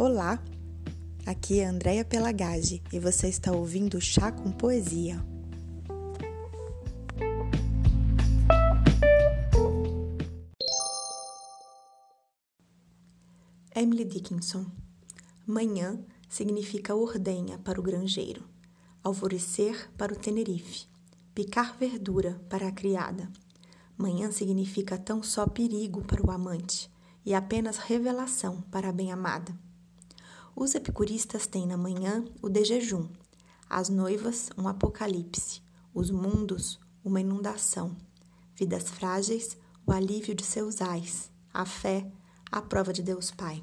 Olá, aqui é Andréia Pelagage e você está ouvindo Chá com Poesia. Emily Dickinson Manhã significa ordenha para o granjeiro, alvorecer para o Tenerife, picar verdura para a criada. Manhã significa tão só perigo para o amante e apenas revelação para a bem-amada. Os epicuristas têm na manhã o de jejum, as noivas um apocalipse, os mundos uma inundação, vidas frágeis o alívio de seus ais, a fé a prova de Deus Pai.